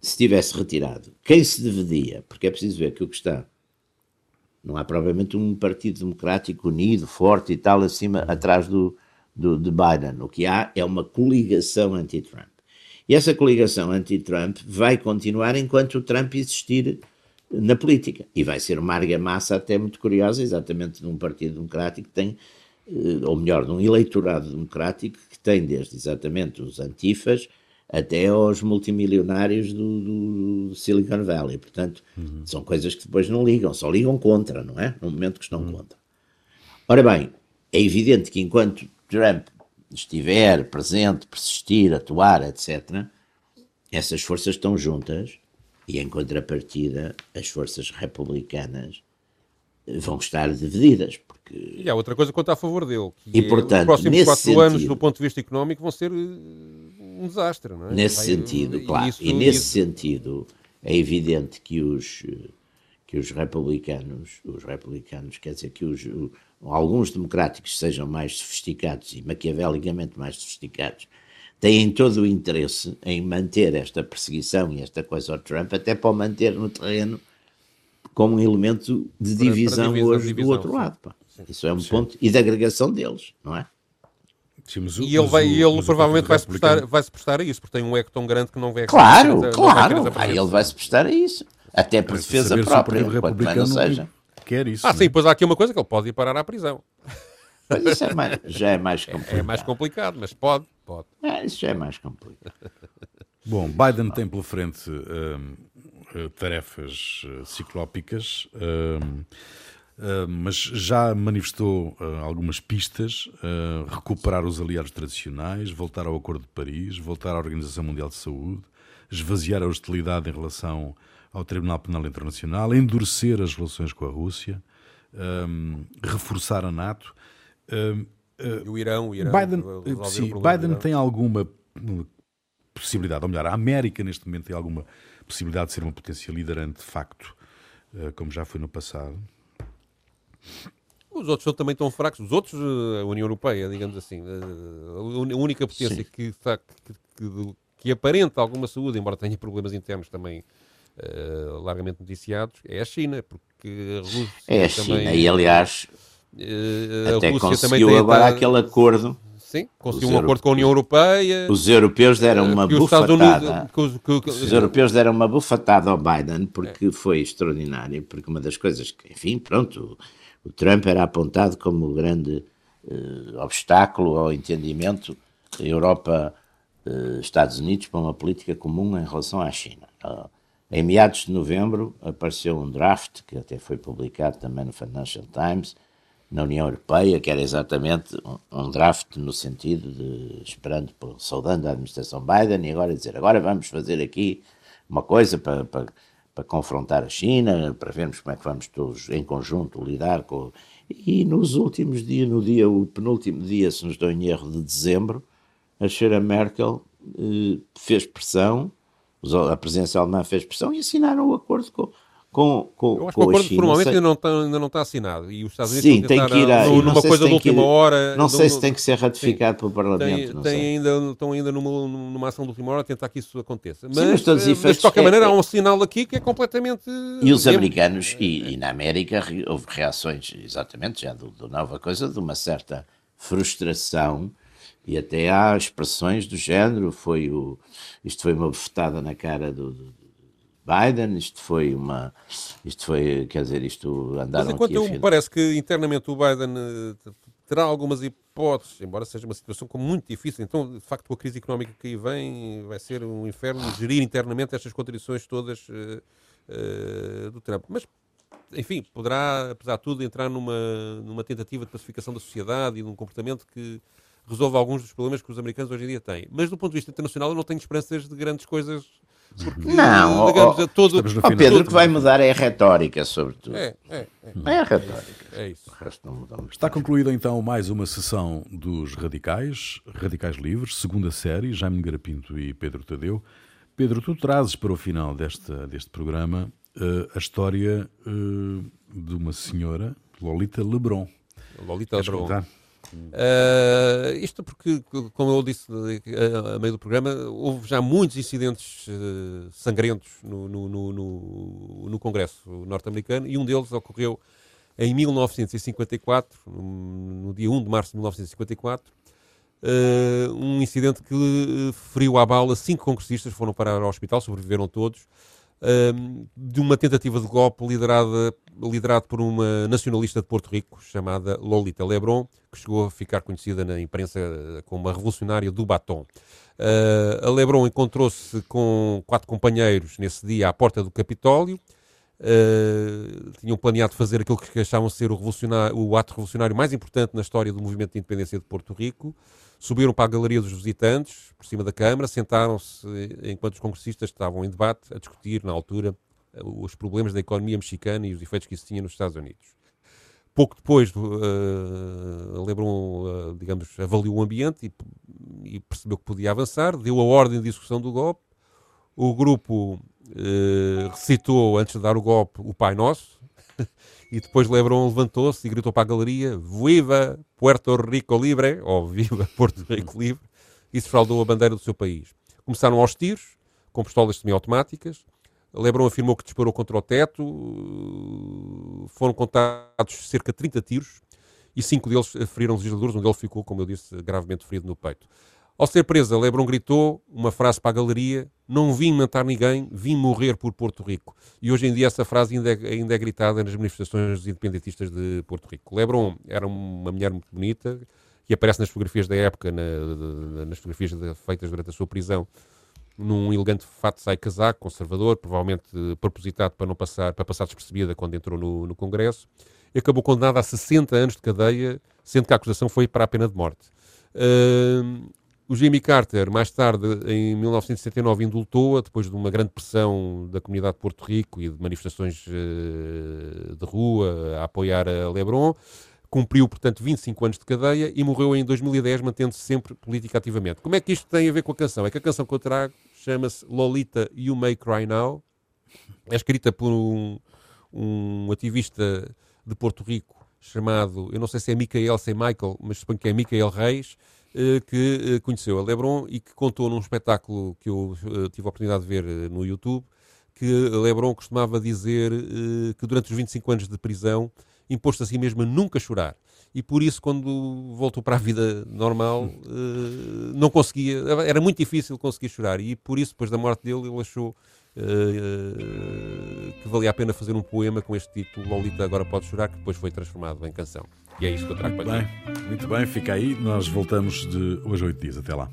se tivesse retirado, quem se dividia, porque é preciso ver que o que está, não há provavelmente um partido democrático unido, forte e tal, acima, atrás do, do, de Biden. O que há é uma coligação anti-Trump. E essa coligação anti-Trump vai continuar enquanto o Trump existir na política. E vai ser uma argamassa até muito curiosa, exatamente de um partido democrático que tem, eh, ou melhor, de um eleitorado democrático que tem desde exatamente os antifas até aos multimilionários do, do Silicon Valley. Portanto, são coisas que depois não ligam, só ligam contra, não é? No momento que estão contra. Ora bem, é evidente que enquanto Trump estiver presente, persistir, atuar, etc., essas forças estão juntas e, em contrapartida, as forças republicanas vão estar divididas, porque E há outra coisa quanto a favor dele. Que E, é, portanto, os próximos quatro anos, sentido- do ponto de vista económico, vão ser eh, um desastre, não é? Nesse Vai- sentido, claro. isso- e nesse isso- sentido, é evidente que os, eh, que os republicanos, os republicanos, quer dizer, que os, alguns democráticos sejam mais sofisticados e maquiavelicamente mais sofisticados, têm todo o interesse em manter esta perseguição e esta coisa ao Trump, até para o manter no terreno como um elemento de Para- para divisão divisão, hoje divisão, do outro sim. lado. pá. Isso é um ponto. E da agregação deles, não é? Sim, o- E ele, vai, o- ele provavelmente vai se, prestar, vai se prestar a isso, porque tem um eco tão grande que não vai Claro, vai claro. querer Ah, ele vai se prestar a isso. Até por defesa própria, quanto mais não Republicano seja. quer isso. Ah, não é? sim, pois há aqui uma coisa que ele pode ir parar à prisão. Mas isso é mais, já é mais complicado. É mais complicado, mas pode, pode. É, isso já é mais complicado. Bom, Biden tem pela frente hum, tarefas eh, ciclópicas, hum, hum, mas já manifestou eh, algumas pistas, eh, recuperar os aliados tradicionais, voltar ao Acordo de Paris, voltar à Organização Mundial de Saúde, esvaziar a hostilidade em relação ao Tribunal Penal Internacional, endurecer as relações com a Rússia, hum, reforçar a NATO. Hum, E o Irão, o Irão Biden, o sim, do Biden Irão. tem alguma possibilidade, ou melhor, a América neste momento tem alguma possibilidade de ser uma potência liderante de facto, eh, como já foi no passado. Os outros são também tão fracos. Os outros, eh, a União Europeia, digamos assim, eh, a única potência que, está, que, que, que aparenta alguma saúde, embora tenha problemas internos também eh, largamente noticiados, é a China, porque a Rússia É a também... China. E, aliás, a até Rússia também conseguiu tem agora a- aquele acordo. Sim, conseguiu Os um acordo com a União Europeia. Os europeus deram uma os Estados bufatada. Unidos, que os- que- Os europeus deram uma bufatada ao Biden porque foi extraordinário, porque uma das coisas que, enfim, pronto, o, o Trump era apontado como o grande eh, obstáculo ao entendimento da Europa, eh, Estados Unidos, para uma política comum em relação à China. Ah, em meados de novembro apareceu um draft, que até foi publicado também no Financial Times, na União Europeia, que era exatamente um, draft no sentido de esperando, saudando a administração Biden e agora dizer, agora vamos fazer aqui uma coisa para, para, para confrontar a China, para vermos como é que vamos todos em conjunto lidar com... E nos últimos dias, no dia, o penúltimo dia, se nos dou em erro, de dezembro, a Sheila Merkel eh, fez pressão, a presidência alemã fez pressão e assinaram o acordo com, com, com, Eu acho que o com acordo formalmente ainda não, está, ainda não assinado. E os Estados Unidos Sim, tem que ir a, não numa sei coisa de última ir- hora. Não sei se tem que ser ratificado pelo Parlamento. Tem, não tem ainda, estão ainda numa, numa ação de última hora a tentar que isso aconteça. Mas, mas todos os eh, efeitos de qualquer é- maneira, é- há um sinal aqui que é completamente. E os é- americanos, e, e na América, houve reações, exatamente, já do, do nova coisa, de uma certa frustração, e até há expressões do género, foi o, isto foi uma bofetada na cara do, do Biden, isto foi uma, isto foi, quer dizer, isto Mas andaram enquanto aqui eu, parece que internamente o Biden eh, terá algumas hipóteses, embora seja uma situação como muito difícil, então de facto com a crise económica que aí vem vai ser um inferno gerir internamente estas contradições todas eh, eh, do Trump. Mas enfim, poderá, apesar de tudo, entrar numa, numa tentativa de pacificação da sociedade e de um comportamento que resolva alguns dos problemas que os americanos hoje em dia têm. Mas do ponto de vista internacional eu não tenho esperanças de grandes coisas. Porque, não, digamos, oh, todo, oh, Pedro, o que vai mudar é a retórica, sobretudo. É, é, é. é a retórica. É isso. Está concluída então mais uma sessão dos Radicais, Radicais Livres, segunda série, Jaime Garapinto e Pedro Tadeu. Pedro, tu trazes para o final desta, deste programa uh, a história uh, de uma senhora, Lolita Lebron. Lolita Lebron. Contar? Uh, isto porque, como eu disse a, meio do programa, houve já muitos incidentes uh, sangrentos no, no, no, no Congresso norte-americano e um deles ocorreu em 1954, no dia 1 de março de 1954, uh, um incidente que feriu à bala cinco congressistas, foram parar ao hospital, sobreviveram todos, de uma tentativa de golpe liderada, liderado por uma nacionalista de Porto Rico chamada Lolita Lebron, que chegou a ficar conhecida na imprensa como a revolucionária do batom. Uh, a Lebron encontrou-se com quatro companheiros nesse dia à porta do Capitólio. Uh, tinham planeado fazer aquilo que achavam ser o, o ato revolucionário mais importante na história do movimento de independência de Porto Rico subiram para a galeria dos visitantes, por cima da Câmara, sentaram-se enquanto os congressistas estavam em debate a discutir, na altura, os problemas da economia mexicana e os efeitos que isso tinha nos Estados Unidos. Pouco depois, uh, uh, digamos, avaliou o ambiente e, e, percebeu que podia avançar, deu a ordem de execução do golpe. O grupo uh, recitou, antes de dar o golpe, o Pai Nosso, e depois Lebron levantou-se e gritou para a galeria: Viva Puerto Rico Libre, ou Viva Porto Rico Livre, e se fraudou a bandeira do seu país. Começaram aos tiros, com pistolas semiautomáticas. Lebron afirmou que disparou contra o teto. Foram contados cerca de 30 tiros e cinco deles feriram legisladores. Um deles ficou, como eu disse, gravemente ferido no peito. Ao ser presa, Lebron gritou uma frase para a galeria: Não vim matar ninguém, vim morrer por Porto Rico. E hoje em dia essa frase ainda é, ainda é gritada nas manifestações independentistas de Porto Rico. Lebron era uma mulher muito bonita, que aparece nas fotografias da época, na, nas fotografias feitas durante a sua prisão, num elegante fato sai casaco, conservador, provavelmente propositado para não passar, para passar despercebida quando entrou no, no Congresso. E acabou condenada a 60 anos de cadeia, sendo que a acusação foi para a pena de morte. Uh, o Jimmy Carter, mais tarde, em 1979, indultou-a depois de uma grande pressão da comunidade de Porto Rico e de manifestações uh, de rua a apoiar a Lebron. Cumpriu, portanto, 25 anos de cadeia e morreu em 2010, mantendo-se sempre política ativamente. Como é que isto tem a ver com a canção? É que a canção que eu trago chama-se Lolita You May Cry Now. É escrita por um, um ativista de Porto Rico chamado, eu não sei se é Michael, se é Michael, mas suponho que é Michael Reis, eh, que eh, conheceu a Lebron e que contou num espetáculo que eu eh, tive a oportunidade de ver no YouTube, que Lebron costumava dizer que durante os 25 anos de prisão imposto a si mesmo a nunca chorar. E por isso, quando voltou para a vida normal, não conseguia, era muito difícil conseguir chorar. E por isso, depois da morte dele, ele achou que valia a pena fazer um poema com este título, Lolita Agora Pode Chorar, que depois foi transformado em canção. E é isso que eu trago para bem, Muito bem, fica aí. Nós voltamos de hoje a oito dias. Até lá.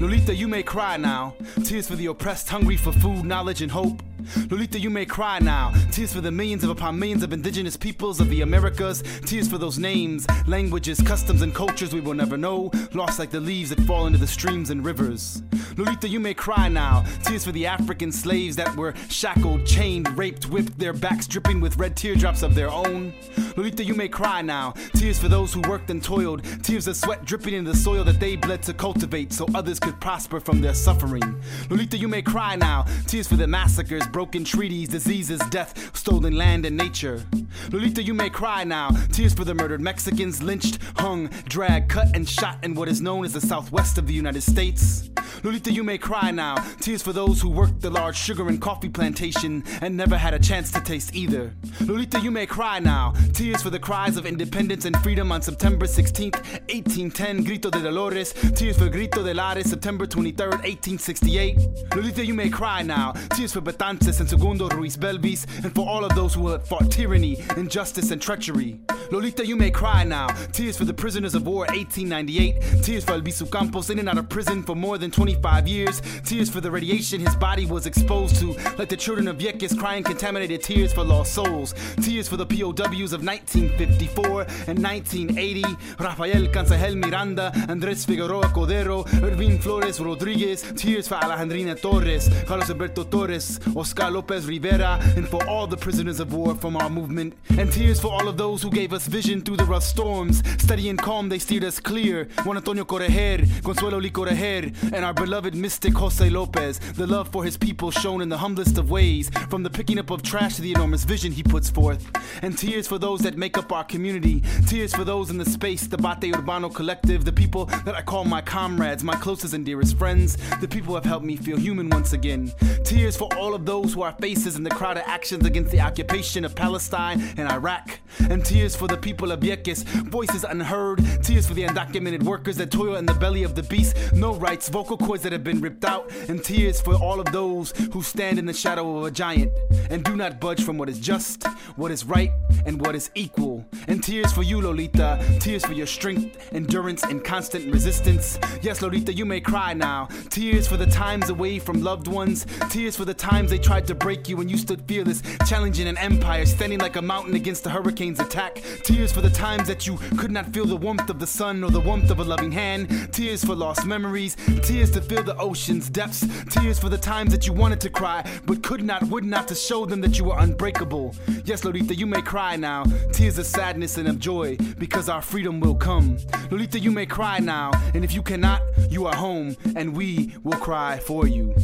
Lolita, you may cry now. Tears for the oppressed, hungry for food, knowledge, and hope. Lolita, you may cry now. Tears for the millions of upon millions of indigenous peoples of the Americas. Tears for those names, languages, customs, and cultures we will never know. Lost like the leaves that fall into the streams and rivers. Lolita, you may cry now. Tears for the African slaves that were shackled, chained, raped, whipped, their backs dripping with red teardrops of their own. Lolita, you may cry now. Tears for those who worked and toiled. Tears of sweat dripping in the soil that they bled to cultivate so others could prosper from their suffering. Lolita, you may cry now. Tears for the massacres broken treaties, diseases, death, stolen land and nature. Lolita, you may cry now. Tears for the murdered Mexicans, lynched, hung, dragged, cut, and shot in what is known as the southwest of the United States. Lolita, you may cry now. Tears for those who worked the large sugar and coffee plantation and never had a chance to taste either. Lolita, you may cry now. Tears for the cries of independence and freedom on September 16th, 1810, Grito de Dolores. Tears for Grito de Lares, September 23rd, 1868. Lolita, you may cry now. Tears for Betances and Segundo Ruiz Belvis, and for all of those who have fought tyranny, injustice, and treachery. Lolita, you may cry now. Tears for the prisoners of war, 1898. Tears for Albizu Campos, in and out of prison for more than 25 years. Tears for the radiation his body was exposed to. Like the children of Vieques crying contaminated tears for lost souls. Tears for the POWs of 1954 and 1980. Rafael Cansajel Miranda, Andrés Figueroa Codero, Irvin Flores Rodriguez. Tears for Alejandrina Torres, Carlos Alberto Torres, Oscar Lopez Rivera, and for all the prisoners of war from our movement. And tears for all of those who gave us vision through the rough storms. Steady and calm, they steered us clear. Juan Antonio Correger, Consuelo Licoreger, and our beloved mystic Jose Lopez. The love for his people shown in the humblest of ways, from the picking up of trash to the enormous vision he puts forth. And tears for those that make up our community. Tears for those in the space, the Bate Urbano collective, the people that I call my comrades, my closest and dearest friends, the people who have helped me feel human once again. Tears for all of those who are faces in the crowd of actions against the occupation of Palestine and Iraq. And tears for the people of Vieques, voices unheard. Tears for the undocumented workers that toil in the belly of the beast. No rights, vocal that have been ripped out. And tears for all of those who stand in the shadow of a giant and do not budge from what is just, what is right, and what is equal. And tears for you, Lolita. Tears for your strength, endurance, and constant resistance. Yes, Lolita, you may cry now. Tears for the times away from loved ones. Tears for the times they tried to break you when you stood fearless, challenging an empire, standing like a mountain against the hurricane's attack. Tears for the times that you could not feel the warmth of the sun or the warmth of a loving hand. Tears for lost memories. Tears to feel the ocean's depths. Tears for the times that you wanted to cry, but could not, would not to show them that you were unbreakable. Yes, Lolita, you may cry now. Tears of sadness and of joy, because our freedom will come. Lolita, you may cry now, and if you cannot, you are home, and we will cry for you.